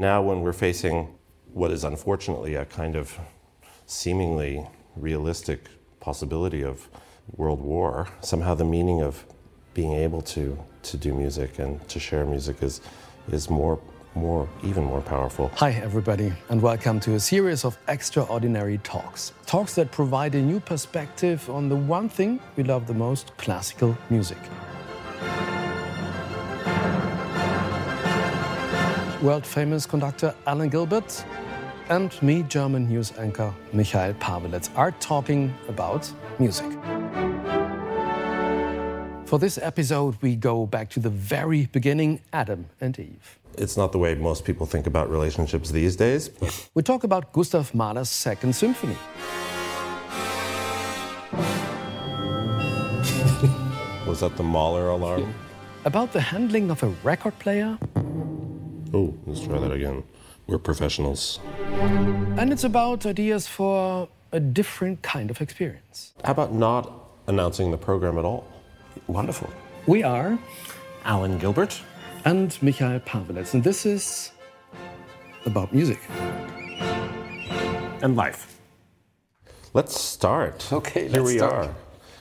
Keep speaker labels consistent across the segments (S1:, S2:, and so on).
S1: Now, when we're facing what is unfortunately a kind of seemingly realistic possibility of world war, somehow the meaning of being able to, to do music and to share music is, is more, more, even more powerful.
S2: Hi, everybody, and welcome to a series of extraordinary talks. Talks that provide a new perspective on the one thing we love the most classical music. World famous conductor Alan Gilbert and me, German news anchor Michail Paweletz, are talking about music. For this episode, we go back to the very beginning Adam and Eve.
S1: It's not the way most people think about relationships these days.
S2: We talk about Gustav Mahler's Second Symphony.
S1: Was that the Mahler alarm?
S2: About the handling of a record player
S1: Oh, let's try that again. We're professionals.
S2: And it's about ideas for a different kind of experience.
S1: How about not announcing the program at all?
S2: Wonderful. We are
S1: Alan Gilbert
S2: and Michail Paweletz, and this is about music
S1: and life. Let's start.
S2: Okay,
S1: here we
S2: start.
S1: are.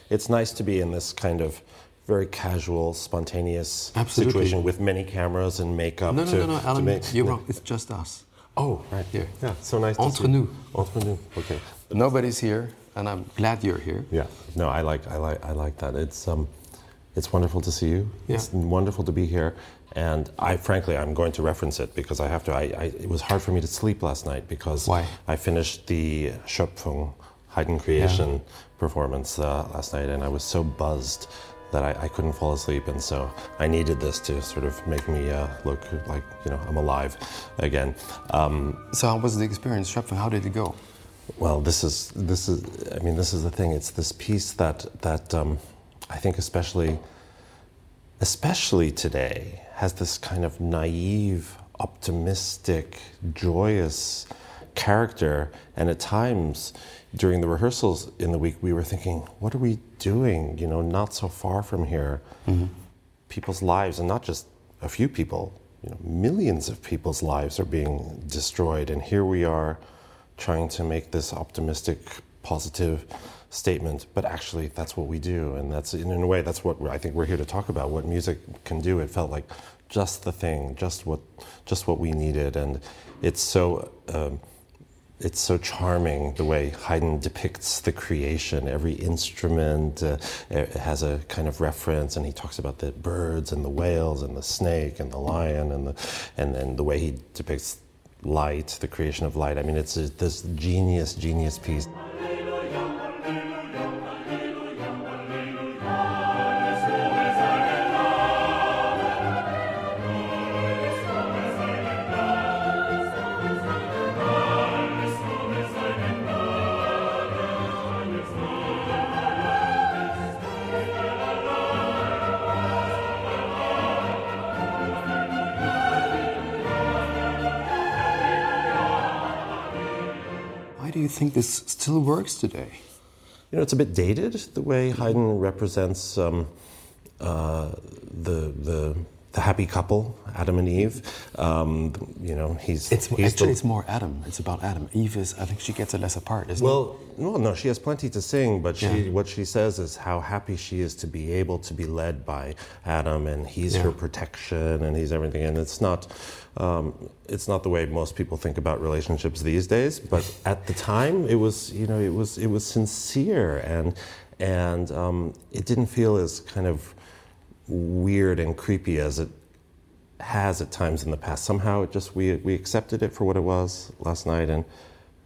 S1: It's nice to be in this kind of very casual, spontaneous
S2: Absolutely.
S1: situation with many cameras and makeup.
S2: No, no,
S1: to,
S2: no, no, Alan,
S1: make,
S2: you're wrong. It's just us.
S1: Oh, right
S2: here.
S1: Yeah, so nice.
S2: Entre nous.
S1: Entre nous. Okay.
S2: Nobody's here, and I'm glad you're here.
S1: Yeah. No, I like, I like, I like that. It's um, it's wonderful to see you.
S2: Yeah.
S1: It's wonderful to be here. And I, frankly, I'm going to reference it because I have to. I, I, it was hard for me to sleep last night because
S2: Why?
S1: I finished the Schöpfung Haydn Creation
S2: Yeah.
S1: performance uh, last night, and I was so buzzed that I, I couldn't fall asleep, and so I needed this to sort of make me uh, look like you know I'm alive again. Um,
S2: So, how was the experience, Schöpfung? How did it go?
S1: well, this is this is. I mean, this is the thing. It's this piece that that um, I think, especially, especially today, has this kind of naive, optimistic, joyous character. And at times, during the rehearsals in the week, we were thinking, "What are we doing? You know, not so far from here, people's lives, and not just a few people. You know, millions of people's lives are being destroyed, and here we are." trying to make this optimistic, positive statement, but actually that's what we do, and that's in a way that's what I think we're here to talk about. What music can do. It felt like just the thing, just what, just what we needed, and it's so. Um, it's so charming the way Haydn depicts the creation. Every instrument uh, has a kind of reference, and he talks about the birds and the whales and the snake and the lion and the and then the way he depicts light, the creation of light. I mean, it's this genius, genius piece.
S2: Think this still works today?
S1: You know, it's a bit dated the way Haydn represents um, uh, the the the happy couple, Adam and Eve. Um, you know, he's
S2: It's
S1: he's
S2: actually
S1: the-
S2: it's more Adam. It's about Adam. Eve is. I think she gets a lesser part, isn't
S1: Well, well, no, she has plenty to sing, but she,
S2: Yeah.
S1: what she says is how happy she is to be able to be led by Adam, and he's
S2: Yeah.
S1: her protection, and he's everything. And it's not, um, it's not the way most people think about relationships these days. But at the time, it was, you know, it was, it was sincere, and and um, it didn't feel as kind of weird and creepy as it has at times in the past. Somehow, it just we we accepted it for what it was last night, and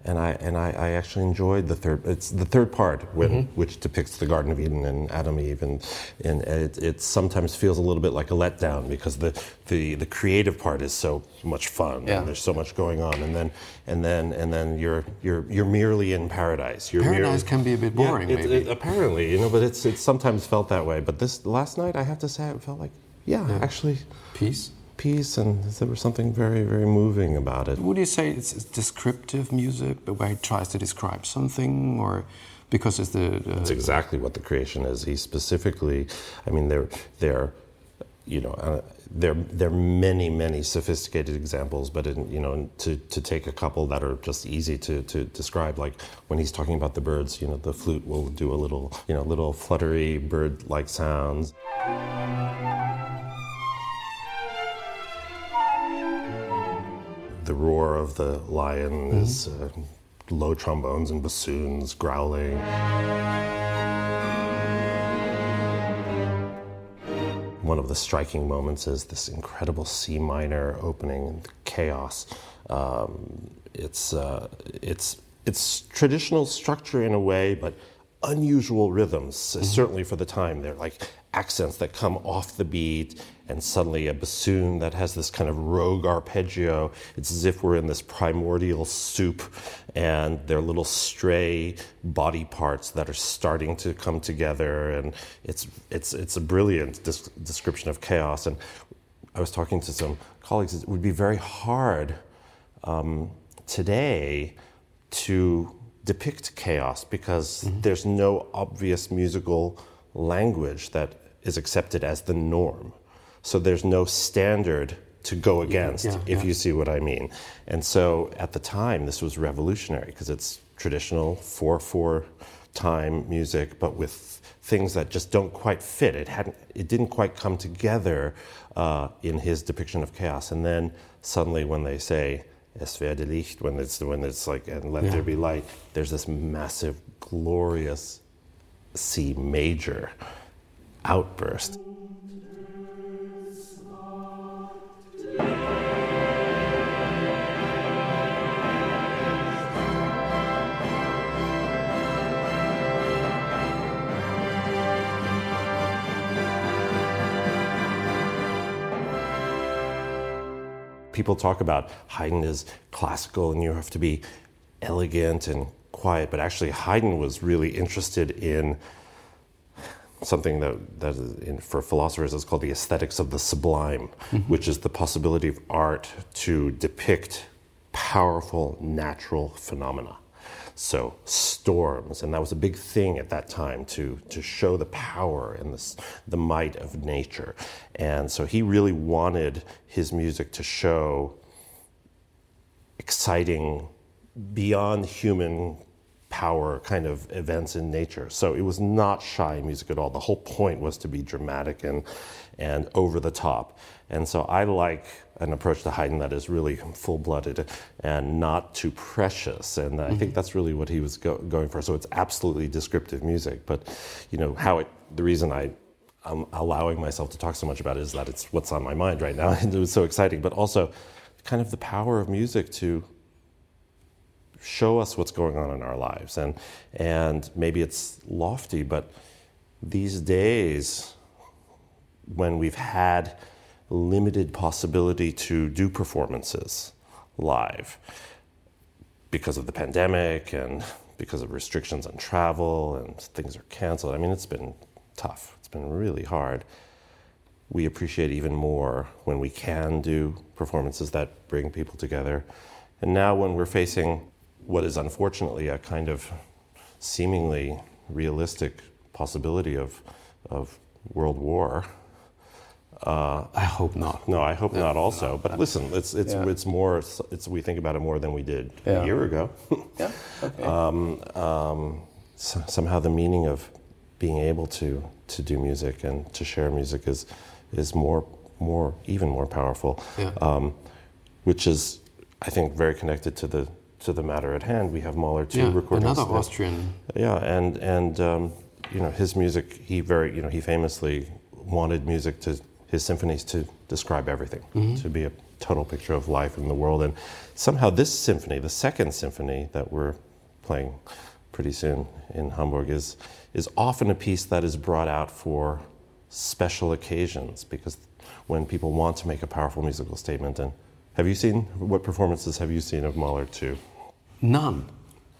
S1: and I and I, I actually enjoyed the third. It's the third part when mm-hmm. which depicts the Garden of Eden and Adam and Eve, and and it, it sometimes feels a little bit like a letdown because the the the creative part is so much fun
S2: Yeah.
S1: and there's so much going on, and then and then and then you're you're you're merely in paradise. You're
S2: Paradise
S1: merely-
S2: can be a bit
S1: Yeah,
S2: boring,
S1: it-
S2: maybe.
S1: it- apparently, you know, but it's it's sometimes felt that way. But this last night, I have to say, it felt like yeah, actually
S2: Peace.
S1: Peace, and there was something very, very moving about it.
S2: Would you say it's, descriptive music, but where he tries to describe something, or because it's the, the
S1: That's exactly what the creation is. He specifically, I mean, they're they're, you know, uh, there, there are many, many sophisticated examples, but in, you know, to, to take a couple that are just easy to, to describe, like when he's talking about the birds, you know, the flute will do a little, you know, little fluttery bird-like sounds. The roar of the lion mm-hmm. is uh, low trombones and bassoons growling. one of the striking moments is this incredible C minor opening, chaos. Um, it's, uh, it's, it's traditional structure in a way, but unusual rhythms, mm-hmm. certainly for the time. They're like accents that come off the beat, and suddenly a bassoon that has this kind of rogue arpeggio. It's as if we're in this primordial soup, and there are little stray body parts that are starting to come together, and it's it's it's a brilliant description of chaos. And I was talking to some colleagues. It would be very hard um, today to depict chaos because mm-hmm. there's no obvious musical language that is accepted as the norm. So there's no standard to go against, yeah, if yeah. you see what I mean. And so at the time, this was revolutionary because it's traditional 4 4 time music, but with things that just don't quite fit. It, hadn't, it didn't quite come together uh, in his depiction of chaos. And then suddenly, when they say, Es werde Licht, when it's, the when it's like, and let yeah. there be light, there's this massive, glorious C major outburst. people talk about Haydn as classical and you have to be elegant and quiet, but actually Haydn was really interested in something that, that in, for philosophers is called the aesthetics of the sublime, mm-hmm. which is the possibility of art to depict powerful natural phenomena. So storms, and that was a big thing at that time to to show the power and the the might of nature. And so he really wanted his music to show exciting, beyond human power kind of events in nature. So it was not shy music at all. The whole point was to be dramatic and and over the top. And so I like an approach to Haydn that is really full blooded and not too precious. And I mm-hmm. think that's really what he was go- going for. So it's absolutely descriptive music. But, you know, how it, the reason I, I'm allowing myself to talk so much about it is that it's what's on my mind right now. and it was so exciting. But also, kind of the power of music to show us what's going on in our lives. And, and maybe it's lofty, but these days, when we've had limited possibility to do performances live because of the pandemic and because of restrictions on travel and things are canceled. I mean, it's been tough. It's been really hard. We appreciate even more when we can do performances that bring people together. And now, when we're facing what is unfortunately a kind of seemingly realistic possibility of, of world war,
S2: uh, I hope not.
S1: No, I hope not. Also, but listen, it's it's yeah. it's more. It's we think about it more than we did yeah. a year ago.
S2: yeah. Okay. Um, um,
S1: so, somehow the meaning of being able to to do music and to share music is is more more even more powerful.
S2: Yeah. Um,
S1: which is, I think, very connected to the to the matter at hand. We have Mahler two
S2: yeah,
S1: recordings.
S2: Another Austrian.
S1: Yeah, and and um, you know his music. He very you know he famously wanted music to his symphonies to describe everything, mm-hmm. to be a total picture of life in the world. And somehow, this symphony, the second symphony that we're playing pretty soon in Hamburg, is, is often a piece that is brought out for special occasions because when people want to make a powerful musical statement. And have you seen what performances have you seen of Mahler two?
S2: None.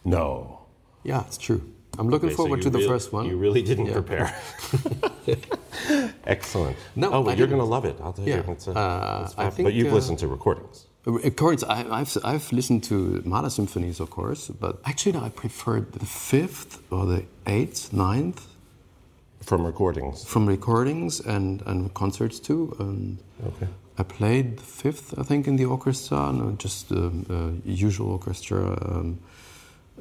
S1: No.
S2: Yeah, it's true. I'm looking okay, forward so to the first one.
S1: You really didn't yeah. prepare. Excellent. No, oh, you're going to love it. I'll tell
S2: yeah.
S1: you. It's,
S2: uh, I think,
S1: but you've uh, listened to recordings.
S2: Recordings. I, have I've listened to Mahler symphonies, of course, but actually no, I preferred the fifth or the eighth, ninth.
S1: From recordings.
S2: From recordings and, and concerts too. And
S1: Okay.
S2: I played the fifth, I think, in the orchestra, no, just the uh, usual orchestra, um,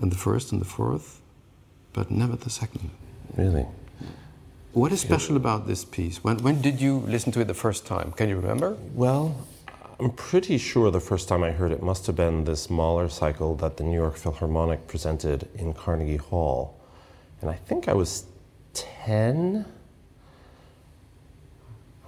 S2: and the first and the fourth, but never the second.
S1: Really?
S2: What is special about this piece? When, when did you listen to it the first time? Can you remember?
S1: Well, I'm pretty sure the first time I heard it must have been this Mahler cycle that the New York Philharmonic presented in Carnegie Hall. And I think I was 10.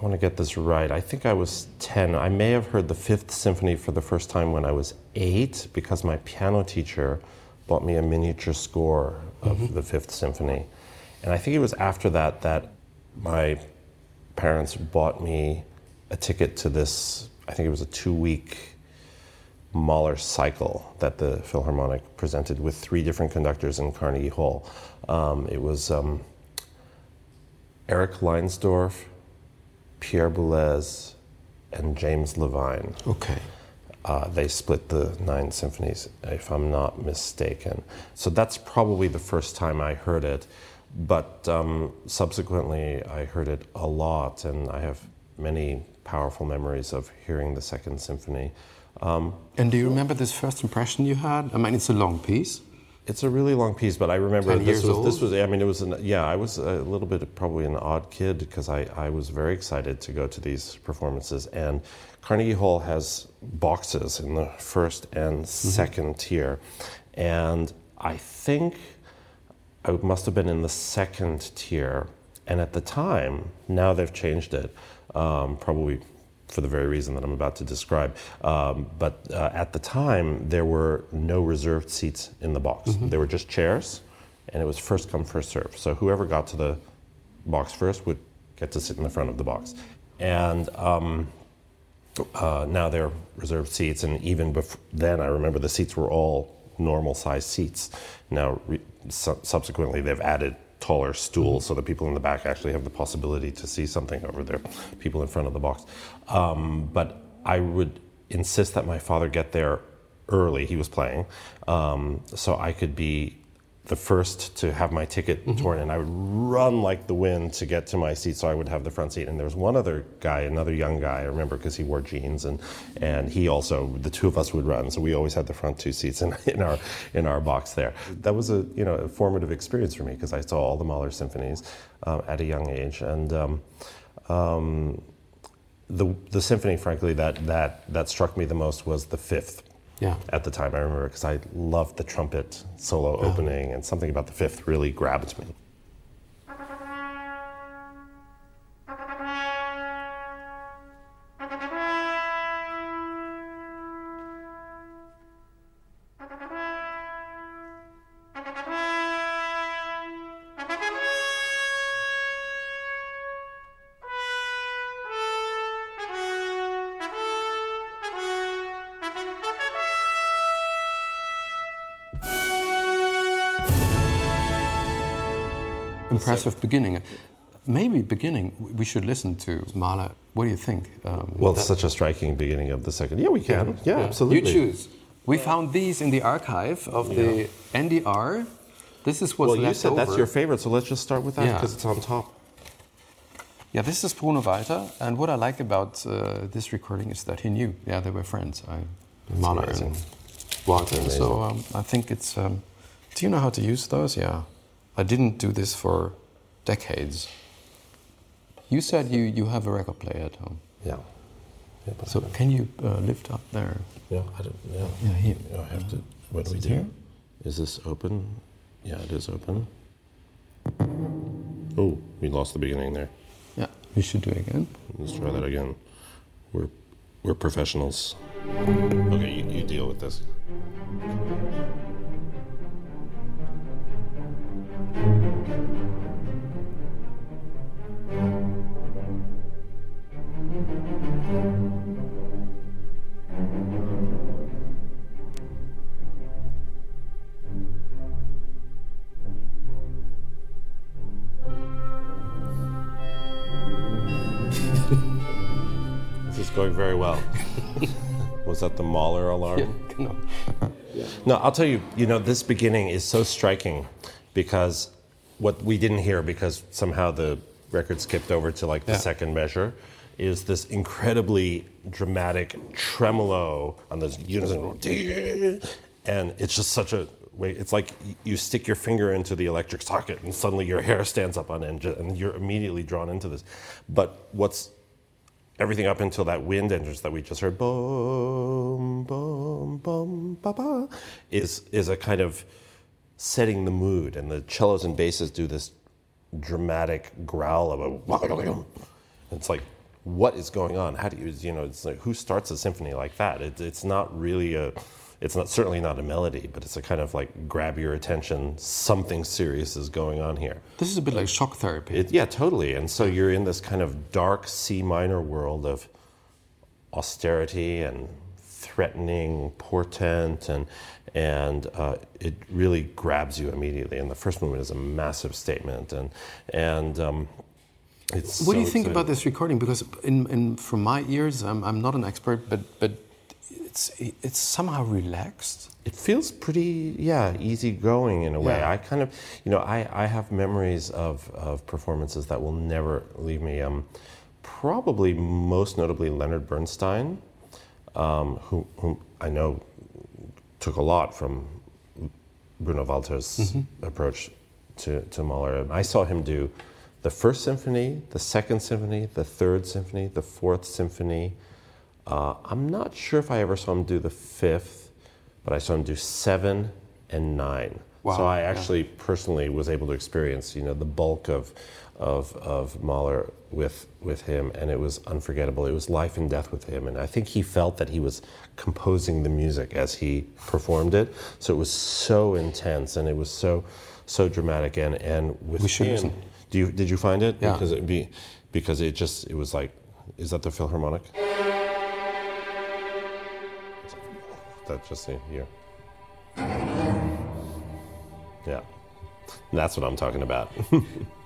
S1: I want to get this right. I think I was 10. I may have heard the Fifth Symphony for the first time when I was eight because my piano teacher bought me a miniature score of the Fifth Symphony. And I think it was after that that my parents bought me a ticket to this, I think it was a two week Mahler cycle that the Philharmonic presented with three different conductors in Carnegie Hall. Um, it was um, Erich Leinsdorf, Pierre Boulez, and James Levine.
S2: Okay.
S1: Uh, they split the nine symphonies, if I'm not mistaken. So that's probably the first time I heard it. But um, subsequently, I heard it a lot, and I have many powerful memories of hearing the Second Symphony. Um,
S2: And do you remember this first impression you had? I mean, it's a long piece.
S1: It's a really long piece, but I remember this was this was I mean it was an, yeah I was a little bit probably an odd kid because I, I was very excited to go to these performances. And Carnegie Hall has boxes in the first and second tier, and I think I must have been in the second tier, and at the time now they've changed it um, probably for the very reason that I'm about to describe. Um, but uh, at the time, there were no reserved seats in the box. There were just chairs, and it was first come, first serve. So whoever got to the box first would get to sit in the front of the box. And um, uh, now they're reserved seats, and even bef- then, I remember the seats were all normal size seats. Now, re- su- subsequently, they've added taller stools so that people in the back actually have the possibility to see something over there, people in front of the box. Um, but I would insist that my father get there early. He was playing, um, so I could be the first to have my ticket torn, and I would run like the wind to get to my seat, so I would have the front seat. And there was one other guy, another young guy, I remember because he wore jeans, and and he also, the two of us would run, so we always had the front two seats in, in our in our box there. That was a you know a formative experience for me because I saw all the Mahler symphonies um, at a young age, and. Um, um, the, the symphony, frankly, that, that, that struck me the most was the fifth
S2: Yeah.
S1: at the time. I remember because I loved the trumpet solo opening, and something about the fifth really grabbed me.
S2: Impressive beginning. Maybe beginning we should listen to Mahler. What do you think? Um,
S1: Well, it's such a striking beginning of the second. Yeah, we can. Yeah,
S2: You
S1: absolutely.
S2: You choose. We found these in the archive of the NDR. This is what's
S1: Well, you
S2: left
S1: said that's your favorite, so let's just start with that
S2: Yeah.
S1: because it's on top.
S2: Yeah, this is Bruno Walter, and what I like about uh, this recording is that he knew. Yeah, they were friends. I, Mahler
S1: amazing.
S2: and Walter. So um, I think it's. Um, do you know how to use those? Yeah, I didn't do this for decades. You said you, you have a record player at home.
S1: Yeah. Yeah,
S2: So can you uh, lift up there?
S1: yeah, I don't. Yeah.
S2: Yeah, here.
S1: I have to. What do we do?
S2: here?
S1: Is this open? Yeah, it is open. Oh, we lost the beginning there.
S2: Yeah, we should do it again.
S1: Let's try that again. We're we're professionals. Okay, you, you deal with this. That the Mahler alarm?
S2: Yeah, genau.
S1: No, I'll tell you, you know, this beginning is so striking because what we didn't hear because somehow the record skipped over to like the
S2: Yeah.
S1: second measure is this incredibly dramatic tremolo on those unison and it's just such a way it's like you stick your finger into the electric socket and suddenly your hair stands up on end and you're immediately drawn into this but what's everything up until that wind enters that we just heard boom boom boom ba ba is is a kind of setting the mood. And the cellos and basses do this dramatic growl of a it's like what is going on? How do you you know it's like who starts a symphony like that? It, it's not really a it's not certainly not a melody but it's a kind of like grab your attention something serious is going on here
S2: This is a bit like shock therapy.
S1: it, yeah, totally. And so you're in this kind of dark C minor world of austerity and threatening portent, and and uh, it really grabs you immediately. And the first movement is a massive statement, and and um, it's.
S2: What do you think
S1: exciting.
S2: about this recording? Because in, in from my ears, I'm, I'm not an expert, but but it's it's somehow relaxed.
S1: It feels pretty, yeah, easygoing in a way.
S2: Yeah.
S1: I kind of, you know, I, I have memories of, of performances that will never leave me. Um, probably most notably Leonard Bernstein, um, who, whom I know took a lot from Bruno Walter's approach to, to Mahler. I saw him do the first symphony, the second symphony, the third symphony, the fourth symphony. Uh, I'm not sure if I ever saw him do the fifth, but I saw him do seven and nine.
S2: Wow,
S1: so I
S2: yeah.
S1: actually personally was able to experience, you know, the bulk of, of, of Mahler with, with him, and it was unforgettable. It was life and death with him, and I think he felt that he was composing the music as he performed it. So it was so intense, and it was so, so dramatic, and, and with
S2: We should
S1: him, do you, did you find it?
S2: Yeah.
S1: Because it be, because it just, it was like, is that the Philharmonic? That's just here. Yeah. That's what I'm talking about.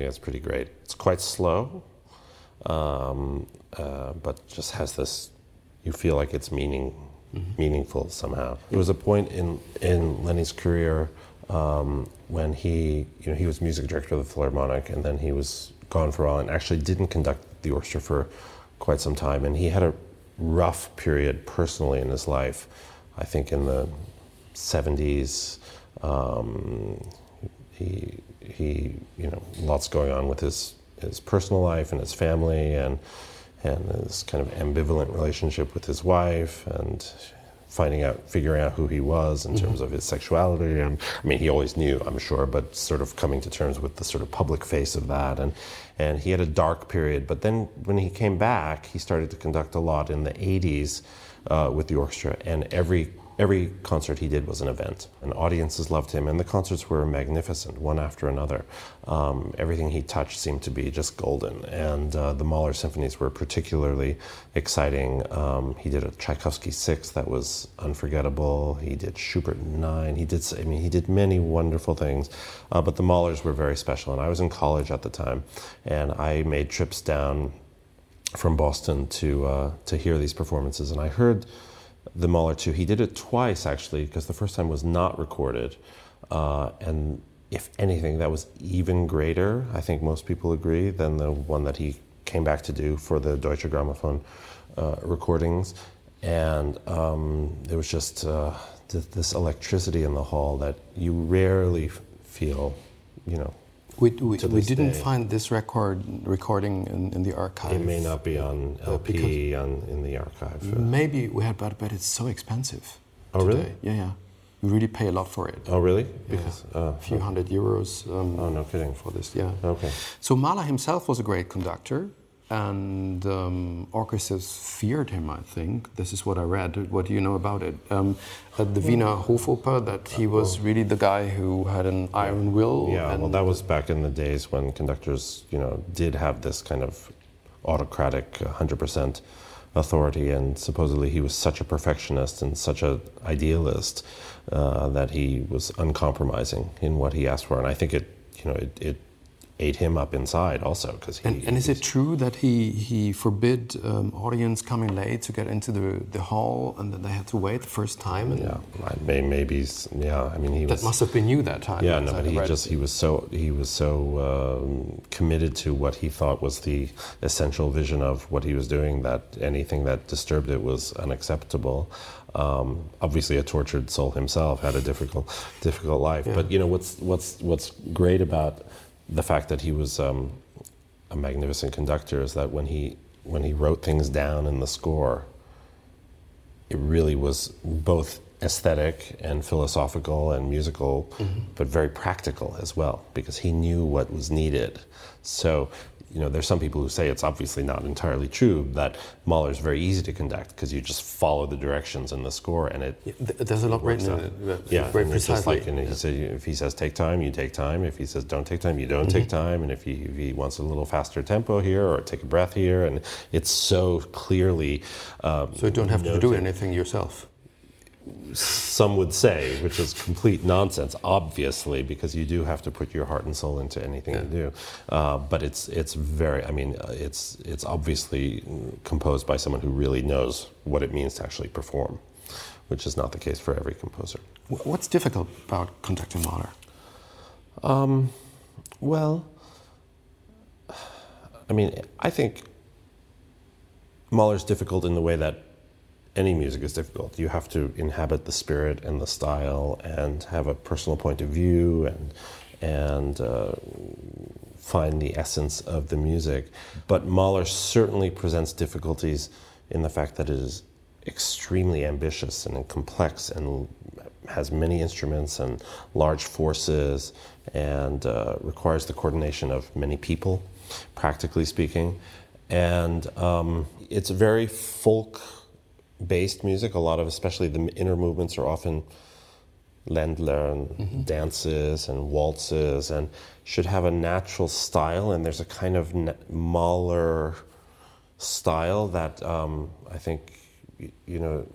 S1: think that's pretty great. It's quite slow, um, uh, but just has this. You feel like it's meaning, meaningful somehow. There was a point in in Lenny's career um, when he, you know, he was music director of the Philharmonic, and then he was gone for a while and actually didn't conduct the orchestra for quite some time. And he had a rough period personally in his life. I think in the 70s. Um, he he you know lots going on with his his personal life and his family and and his kind of ambivalent relationship with his wife and finding out figuring out who he was in terms of his sexuality. And I mean he always knew I'm sure but sort of coming to terms with the sort of public face of that. And and he had a dark period but then when he came back he started to conduct a lot in the 80s uh, with the orchestra. And every every concert he did was an event, and audiences loved him, and the concerts were magnificent, one after another. Um, everything he touched seemed to be just golden, and uh, the Mahler symphonies were particularly exciting. Um, he did a Tchaikovsky six that was unforgettable. He did Schubert nine. He did, I mean, he did many wonderful things, uh, but the Mahlers were very special. And I was in college at the time, and I made trips down from Boston to uh, to hear these performances, and I heard the Mahler 2. He did it twice actually, because the first time was not recorded, uh, and if anything, that was even greater. I think most people agree than the one that he came back to do for the Deutsche Grammophon uh, recordings, and um, there was just uh, th- this electricity in the hall that you rarely f- feel, you know.
S2: We, we, we didn't
S1: day.
S2: find this record recording in, in the archive.
S1: It may not be on
S2: Uh,
S1: LP on, in the archive. uh,
S2: Maybe we had, but, but it's so expensive.
S1: Oh, really?
S2: Yeah, yeah. You really pay a lot for it.
S1: Oh, really?
S2: Yeah.
S1: Because uh,
S2: a few hundred euros. Um,
S1: oh, no kidding.
S2: For this, yeah.
S1: Okay.
S2: So Mahler himself was a great conductor, and um, orchestras feared him. I think this is what I read. What do you know about it? Um, at the Wiener Hofoper, that he was really the guy who had an iron will.
S1: Yeah,
S2: and
S1: well, that was back in the days when conductors, you know, did have this kind of autocratic, 100% authority, and supposedly he was such a perfectionist and such an idealist uh, that he was uncompromising in what he asked for. And I think it, you know, it, it ate him up inside also because he.
S2: And, and is it true that he he forbid um, audience coming late to get into the, the hall, and that they had to wait the first time? And
S1: Yeah, I- may- maybe. Yeah, I mean, he
S2: that
S1: was.
S2: must have been you that time.
S1: Yeah, no, but he just he was so he was so um, committed to what he thought was the essential vision of what he was doing that anything that disturbed it was unacceptable. Um, obviously, a tortured soul himself had a difficult difficult life.
S2: Yeah.
S1: But you know what's what's what's great about the fact that he was um, a magnificent conductor is that when he when he wrote things down in the score, it really was both aesthetic and philosophical and musical, but very practical as well because he knew what was needed. So, you know, there's some people who say it's obviously not entirely true that Mahler is very easy to conduct because you just follow the directions in the score and it.
S2: Yeah, th- There's a lot written in it.
S1: Yeah,
S2: very
S1: and it's just
S2: precisely.
S1: like, said, if he says take time, you take time. If he says don't take time, you don't take time. And if he, if he wants a little faster tempo here or take a breath here, and it's so clearly. Um,
S2: so you don't have to do anything yourself.
S1: Some would say, which is complete nonsense, obviously, because you do have to put your heart and soul into anything you do. Uh, but it's it's very, I mean, uh, it's it's obviously composed by someone who really knows what it means to actually perform, which is not the case for every composer.
S2: What's difficult about conducting Mahler?
S1: Well, I mean, I think Mahler's difficult in the way that any music is difficult. You have to inhabit the spirit and the style, and have a personal point of view, and and uh, find the essence of the music. But Mahler certainly presents difficulties in the fact that it is extremely ambitious and complex and has many instruments and large forces and uh, requires the coordination of many people, practically speaking. And um, it's very folk based music. A lot of, especially the inner movements, are often Ländler and dances and waltzes and should have a natural style. And there's a kind of na- Mahler style that um, I think, you know,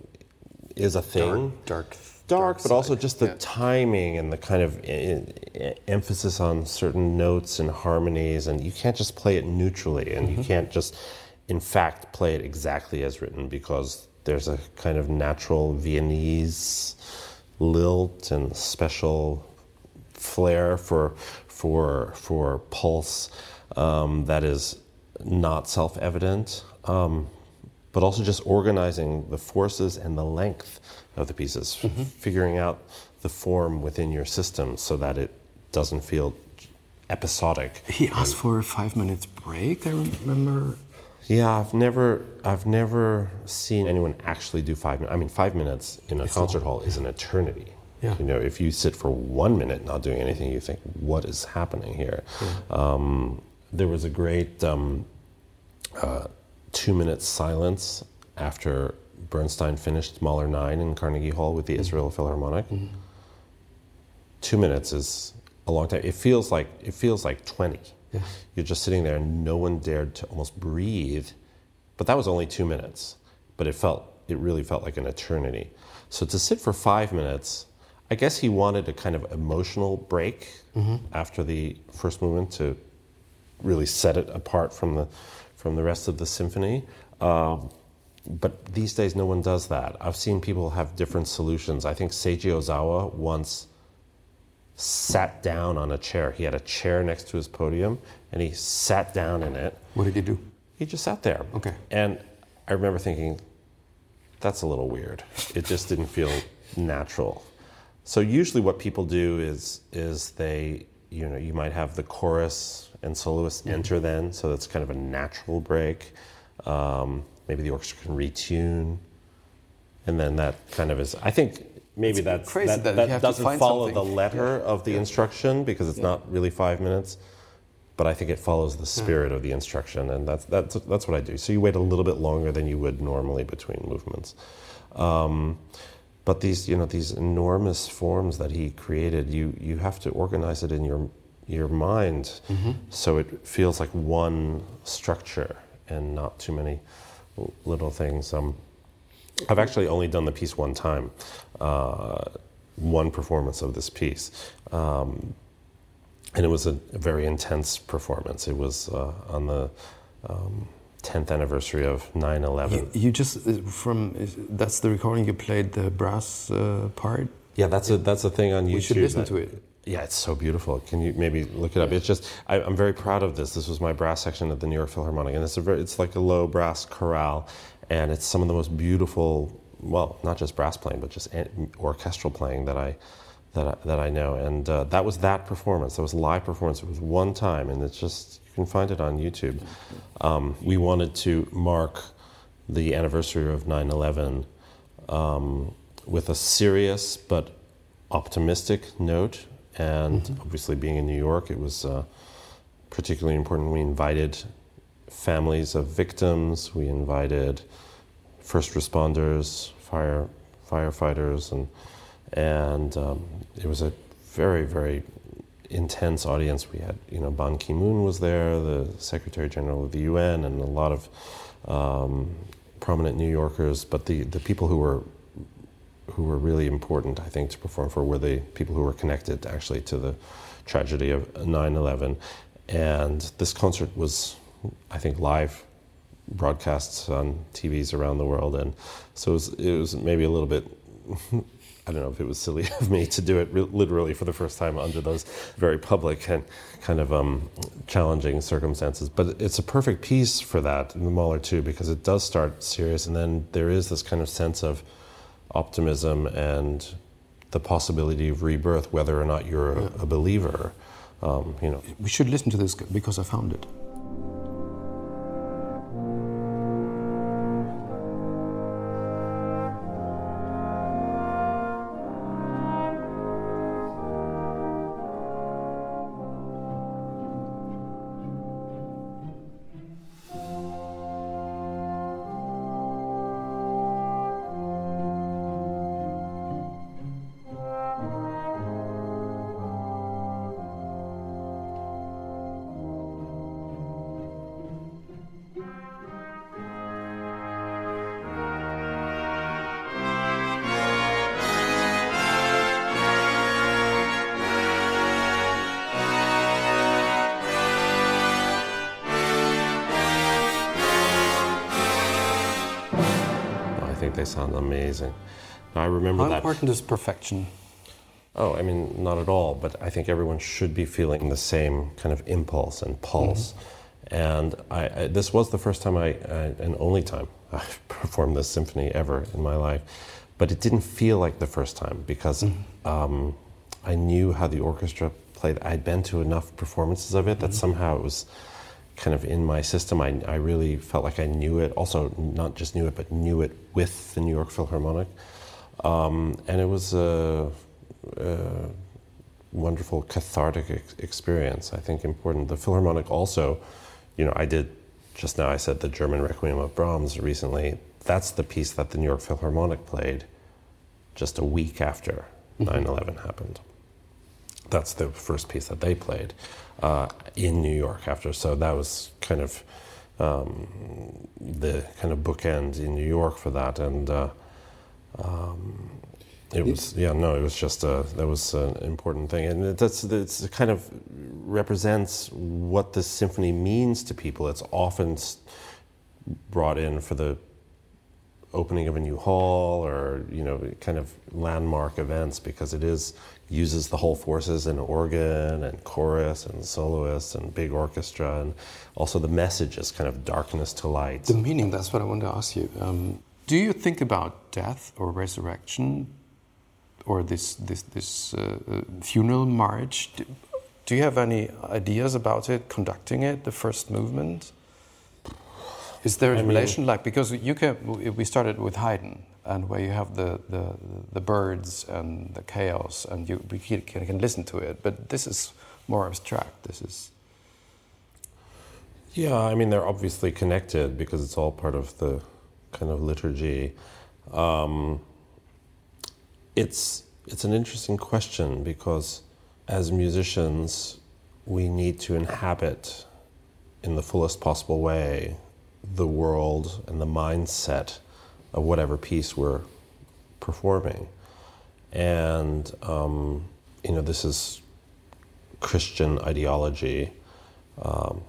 S1: is a thing
S2: Dark.
S1: dark, dark. but also just the
S2: Yeah.
S1: timing and the kind of e- e- emphasis on certain notes and harmonies, and you can't just play it neutrally, and
S2: Mm-hmm.
S1: you can't just, in fact, play it exactly as written because there's a kind of natural Viennese lilt and special flair for for for pulse um, that is not self-evident, um, but also just organizing the forces and the length of the pieces, f- figuring out the form within your system so that it doesn't feel episodic.
S2: He asked for a five minutes break. I remember.
S1: Yeah, I've never, I've never seen anyone actually do five minutes. I mean, five minutes in a
S2: It's
S1: concert hall is an eternity.
S2: Yeah.
S1: You know, if you sit for one minute not doing anything, you think, what is happening here? Um, there was a great um, uh, two-minute silence after Bernstein finished Mahler Nine in Carnegie Hall with the Israel Philharmonic. Two minutes is a long time. It feels like it feels like twenty.
S2: Yeah.
S1: You're just sitting there, and no one dared to almost breathe. But that was only two minutes. But it felt it really felt like an eternity. So to sit for five minutes, I guess he wanted a kind of emotional break after the first movement to really set it apart from the from the rest of the symphony. Um, but these days, no one does that. I've seen people have different solutions. I think Seiji Ozawa once sat down on a chair. He had a chair next to his podium, and he sat down in it.
S2: What did he do?
S1: He just sat there.
S2: Okay.
S1: And I remember thinking, that's a little weird. It just didn't feel natural. So usually, what people do is is they you know you might have the chorus and soloists enter then, so that's kind of a natural break. Um, maybe the orchestra can retune, and then that kind of is. I think maybe that's
S2: crazy
S1: that,
S2: that you
S1: that
S2: have
S1: doesn't follow
S2: something.
S1: the letter of the instruction because it's not really five minutes. But I think it follows the spirit of the instruction, and that's that's that's what I do. So you wait a little bit longer than you would normally between movements. Um, but these, you know, these enormous forms that he created, you you have to organize it in your your mind, so it feels like one structure and not too many little things. Um, I've actually only done the piece one time, uh, one performance of this piece. Um, and it was a, a very intense performance. It was uh, on the um, 10th anniversary of 9 11.
S2: You, you just uh, from that's the recording you played the brass uh, part.
S1: Yeah, that's a that's a thing on YouTube.
S2: We should listen
S1: that-
S2: to it.
S1: Yeah, it's so beautiful. Can you maybe look it up? It's just I, I'm very proud of this. This was my brass section at the New York Philharmonic, and it's a very, it's like a low brass chorale, and it's some of the most beautiful. Well, not just brass playing, but just orchestral playing that I that I, that I know. And uh, that was that performance. That was a live performance. It was one time, and it's just you can find it on YouTube. Um, we wanted to mark the anniversary of 9/11 um, with a serious but optimistic note. And obviously, being in New York, it was uh, particularly important. We invited families of victims. We invited first responders, fire firefighters, and and um, it was a very very intense audience. We had you know Ban Ki Moon was there, the Secretary General of the UN, and a lot of um, prominent New Yorkers. But the the people who were who were really important, I think, to perform for were the people who were connected actually to the tragedy of 9/11. And this concert was, I think, live broadcasts on TVs around the world, and so it was, it was maybe a little bit. I don't know if it was silly of me to do it re- literally for the first time under those very public and kind of um, challenging circumstances. But it's a perfect piece for that in the Mahler two, because it does start serious, and then there is this kind of sense of optimism and the possibility of rebirth, whether or not you're a, a believer. Um, you know,
S2: We should listen to this because I found it.
S1: They sound amazing. Now, I remember
S2: How
S1: that.
S2: important is perfection?
S1: Oh, I mean, not at all, but I think everyone should be feeling the same kind of impulse and pulse. Mm-hmm. And I, I, this was the first time I, I, and only time I've performed this symphony ever in my life. But it didn't feel like the first time because mm-hmm. um, I knew how the orchestra played. I'd been to enough performances of it that mm-hmm. somehow it was kind of in my system. I, I really felt like I knew it. Also, not just knew it, but knew it with the New York Philharmonic. Um, and it was a, a wonderful cathartic ex- experience. I think important. The Philharmonic also, you know, I did just now. I said the German Requiem of Brahms recently. That's the piece that the New York Philharmonic played just a week after 9/11 happened. That's the first piece that they played uh, in New York after. So that was kind of um, the kind of bookend in New York for that, and uh, um, it was yeah no, it was just a that was an important thing, and that's it's it kind of represents what the symphony means to people. It's often brought in for the opening of a new hall or you know kind of landmark events because it is uses the whole forces in organ and chorus and soloists and big orchestra and also the message is kind of darkness to light
S2: The meaning, that's what I want to ask you. Um, do you think about death or resurrection or this, this, this uh, uh, funeral march? Do, do you have any ideas about it, conducting it, the first movement? Is there a
S1: I mean-
S2: relation, like because you can, we started with Haydn, and where you have the, the, the birds and the chaos, and you can, can listen to it. But this is more abstract. This is
S1: Yeah, I mean, they're obviously connected because it's all part of the kind of liturgy. Um, it's, it's an interesting question because as musicians, we need to inhabit in the fullest possible way the world and the mindset of whatever piece we're performing. And, um, you know, this is Christian ideology. Um,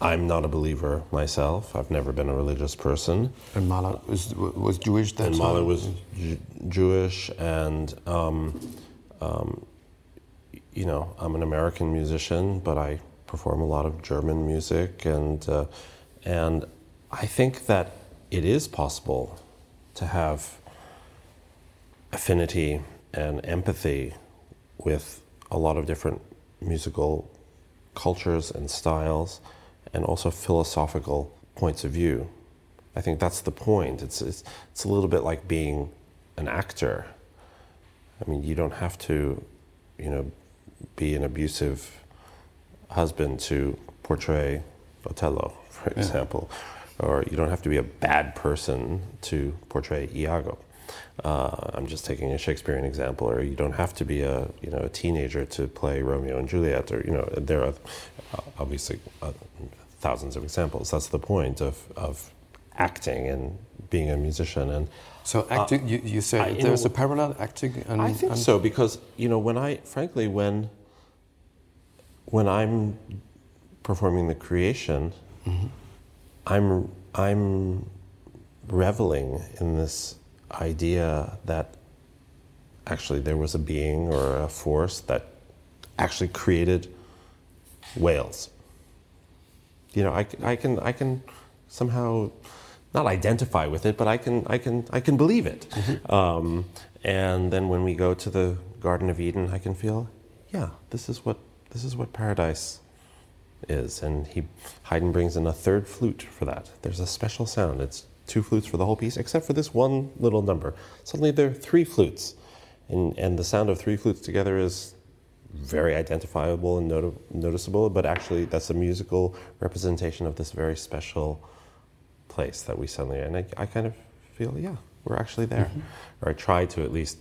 S1: I'm not a believer myself. I've never been a religious person.
S2: and Mahler was was Jewish. then?
S1: and
S2: time?
S1: Mahler was Ju- Jewish, and um, um, you know, I'm an American musician, but I perform a lot of German music, and uh, and I think that it is possible to have affinity and empathy with a lot of different musical cultures and styles, and also philosophical points of view. I think that's the point. It's, it's, it's a little bit like being an actor. I mean, you don't have to, you know, be an abusive husband to portray Otello, for example, or you don't have to be a bad person to portray Iago. Uh, I'm just taking a Shakespearean example, or you don't have to be a you know a teenager to play Romeo and Juliet, or you know there are uh, obviously uh, thousands of examples. That's the point of of acting and being a musician. And
S2: So acting, you, you say
S1: I-
S2: there's
S1: a
S2: a parallel acting and
S1: I think
S2: and-
S1: so because you know when I frankly when when I'm performing the creation, I'm I'm reveling in this idea that actually there was a being or a force that actually created whales. You know, I, I can I can somehow not identify with it, but I can I can I can believe it. Um, and then when we go to the Garden of Eden, I can feel, yeah, this is what this is what paradise is. And he Haydn brings in a third flute for that. There's a special sound. It's two flutes for the whole piece, except for this one little number. Suddenly there are three flutes, and and the sound of three flutes together is very identifiable and noti- noticeable, but actually that's a musical representation of this very special place that we suddenly, and I, I kind of feel, yeah, we're actually there. Or I try to at least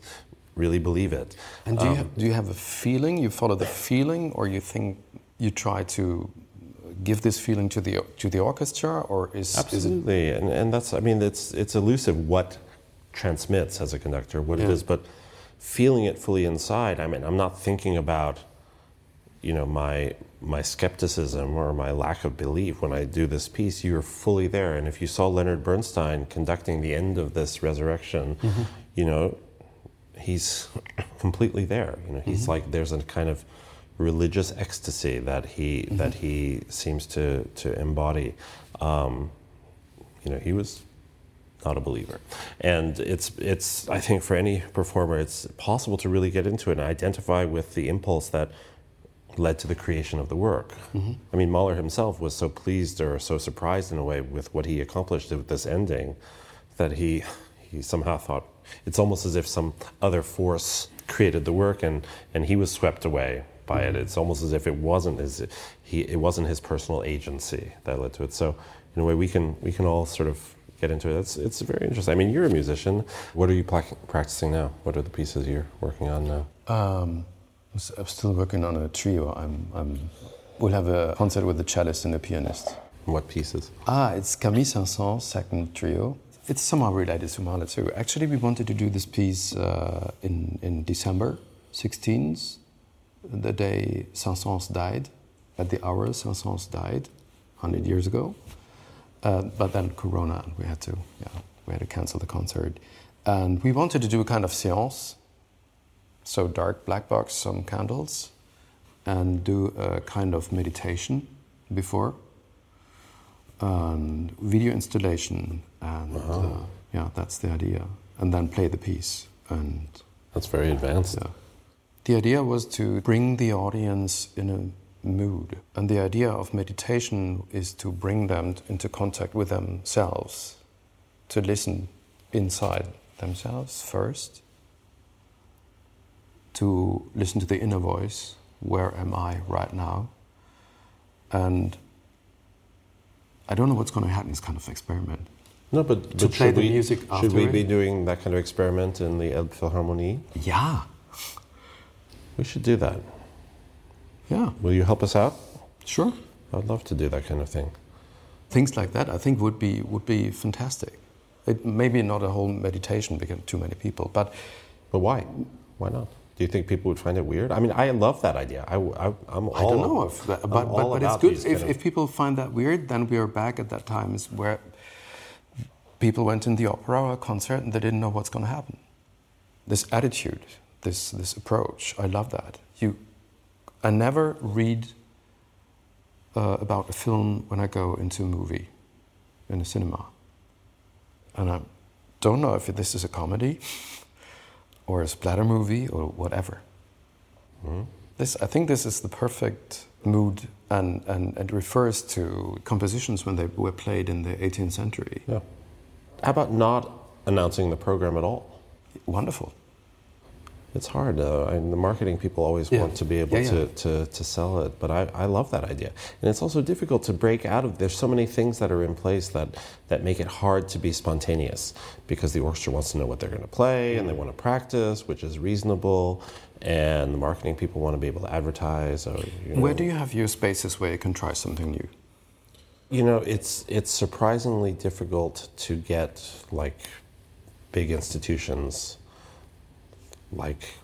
S1: really believe it.
S2: And do you,
S1: Um,
S2: have, do you have a feeling? You follow the feeling, or you think you try to give this feeling to the to the orchestra, or is is it?
S1: Absolutely, and, and that's, I mean, it's, it's elusive what transmits as a conductor, what it
S2: Yeah.
S1: is, but feeling it fully inside, I mean, I'm not thinking about, you know, my, my skepticism or my lack of belief when I do this piece. You're fully there, and if you saw Leonard Bernstein conducting the end of this resurrection, mm-hmm. you know, he's completely there. You know, he's mm-hmm. like there's a kind of religious ecstasy that he that he seems to to embody. Um, you know, he was not a believer, and it's it's I think for any performer, it's possible to really get into it and identify with the impulse that led to the creation of the work. I mean, Mahler himself was so pleased or so surprised in a way with what he accomplished with this ending that he he somehow thought it's almost as if some other force created the work and and he was swept away by it. It's almost as if it wasn't his he it wasn't his personal agency that led to it. So in a way, we can we can all sort of get into it. It's it's very interesting. I mean, you're a musician. What are you pla- practicing now? What are the pieces you're working on now?
S2: Um, I'm still working on a trio. I'm, I'm, we'll have a concert with the cellist and the pianist.
S1: What pieces?
S2: Ah, it's Camille Saint-Saëns' second trio. It's somehow related to Mahler too. Actually, we wanted to do this piece uh, in, in December 16th, the day Saint-Saëns died, at the hour Saint-Saëns died, 100 years ago. Uh, but then Corona, we had to, yeah, we had to cancel the concert. And we wanted to do a kind of séance, so dark black box, some candles, and do a kind of meditation before and video installation and uh, yeah that's the idea and then play the piece and
S1: That's very advanced.
S2: yeah. The idea was to bring the audience in a mood. And the idea of meditation is to bring them into contact with themselves, to listen inside themselves first, to listen to the inner voice where am I right now? And I don't know what's going to happen in this kind of experiment.
S1: No, but,
S2: To
S1: but
S2: play
S1: should
S2: the
S1: we,
S2: music
S1: should we be doing that kind of experiment in the Elbphilharmonie?
S2: Yeah,
S1: We should do that.
S2: yeah,
S1: Will you help us out?
S2: sure.
S1: I'd love to do that kind of thing.
S2: Things like that, I think, would be would be fantastic. It maybe not a whole meditation because too many people, but
S1: But why? Why not? Do you think people would find it weird? I mean, I love that idea. I, I, am all.
S2: I don't know if that, but, but, but it's good if,
S1: of-
S2: if people find that weird. Then we are back at that times where people went in the opera or a concert and they didn't know what's going to happen. This attitude, this this approach, I love that. You, I never read uh, about a film when I go into a movie, in a cinema, and I don't know if this is a comedy or a splatter movie or whatever. This, I think this is the perfect mood, and, and it refers to compositions when they were played in the 18th century.
S1: Yeah. How about not announcing the program at all?
S2: Wonderful.
S1: It's hard. Uh, I mean, the marketing people always
S2: Yeah.
S1: want to be able
S2: Yeah,
S1: to,
S2: yeah.
S1: to, to sell it, but I, I love that idea. And it's also difficult to break out of. There's so many things that are in place that, that make it hard to be spontaneous because the orchestra wants to know what they're going to play and they want to practice, which is reasonable. And the marketing people want to be able to advertise. Or, you know,
S2: Where do you have your spaces where you can try something new?
S1: You know, it's it's surprisingly difficult to get like big institutions like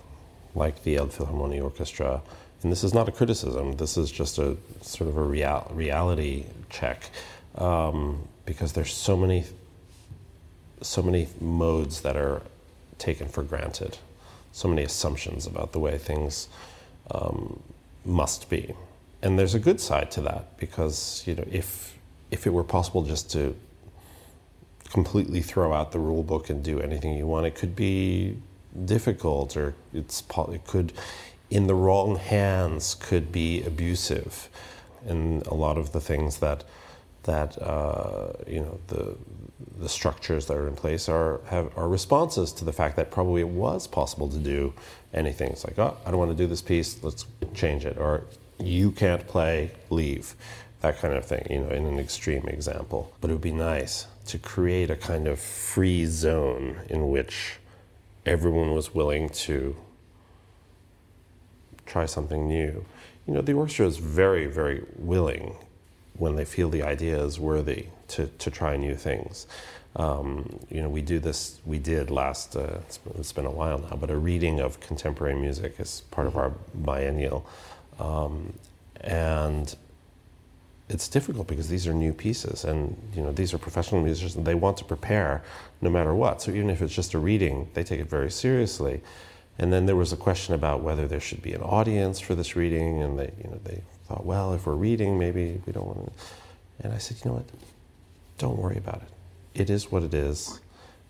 S1: like the Elbphilharmonie Orchestra. And this is not a criticism. This is just a sort of a real, reality check um, because there's so many so many modes that are taken for granted, so many assumptions about the way things um, must be. And there's a good side to that because you know if if it were possible just to completely throw out the rule book and do anything you want, it could be difficult or it's it could in the wrong hands could be abusive and a lot of the things that that uh, you know the the structures that are in place are have are responses to the fact that probably it was possible to do anything. It's like, oh, I don't want to do this piece. Let's change it, or you can't play. Leave. That kind of thing. You know, in an extreme example. But it would be nice to create a kind of free zone in which everyone was willing to try something new. You know, the orchestra is very, very willing when they feel the idea is worthy to, to try new things. Um, you know, we do this, we did last, uh, it's, it's been a while now, but a reading of contemporary music is part of our biennial. Um, and it's difficult because these are new pieces and you know these are professional musicians and they want to prepare no matter what. So even if it's just a reading they take it very seriously. And then there was a question about whether there should be an audience for this reading and they you know they thought well if we're reading maybe we don't want to and i said you know what? Don't worry about it. It is what it is.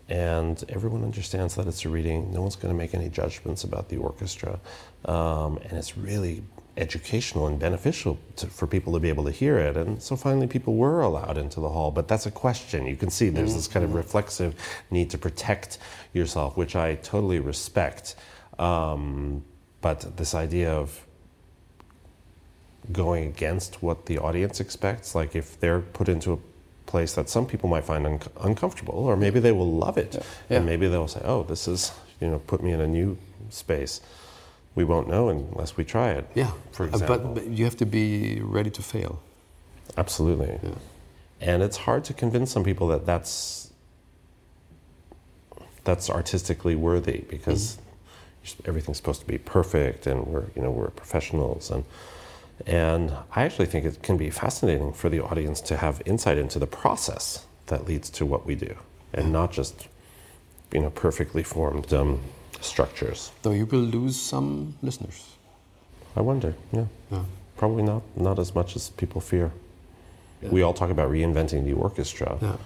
S1: And everyone understands that it's a reading. No one's going to make any judgments about the orchestra. Um, and it's really educational and beneficial to, for people to be able to hear it. And so finally, people were allowed into the hall. But that's a question. You can see there's this kind of reflexive need to protect yourself, which I totally respect. Um, but this idea of going against what the audience expects, like if they're put into a place that some people might find un- uncomfortable, or maybe they will love it,
S2: Yeah.
S1: and maybe they'll say, "Oh, this is you know, put me in a new space." We won't know unless we try it.
S2: Yeah,
S1: for example.
S2: but, but you have to be ready to fail.
S1: Absolutely.
S2: Yeah.
S1: And it's hard to convince some people that that's that's artistically worthy because everything's supposed to be perfect and we're you know we're professionals and and I actually think it can be fascinating for the audience to have insight into the process that leads to what we do and not just you know perfectly formed um, structures.
S2: Though you will lose some listeners.
S1: I wonder, yeah.
S2: yeah.
S1: Probably not, not as much as people fear.
S2: Yeah.
S1: We all talk about reinventing the orchestra.
S2: Yeah. Uh,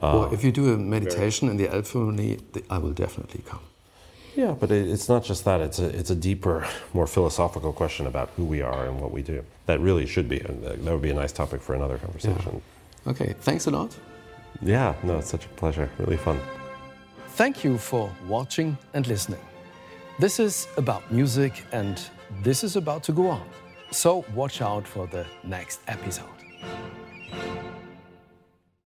S2: well, if you do a meditation very... in the Elbphilharmonie, I will definitely come.
S1: Yeah, but it, it's not just that. It's a, it's a deeper, more philosophical question about who we are and what we do. That really should be. Uh, that would be a nice topic for another conversation. Yeah.
S2: Okay, thanks a lot.
S1: Yeah, no, it's such a pleasure. Really fun.
S2: Thank you for watching and listening. This is about music and this is about to go on. So watch out for the next episode.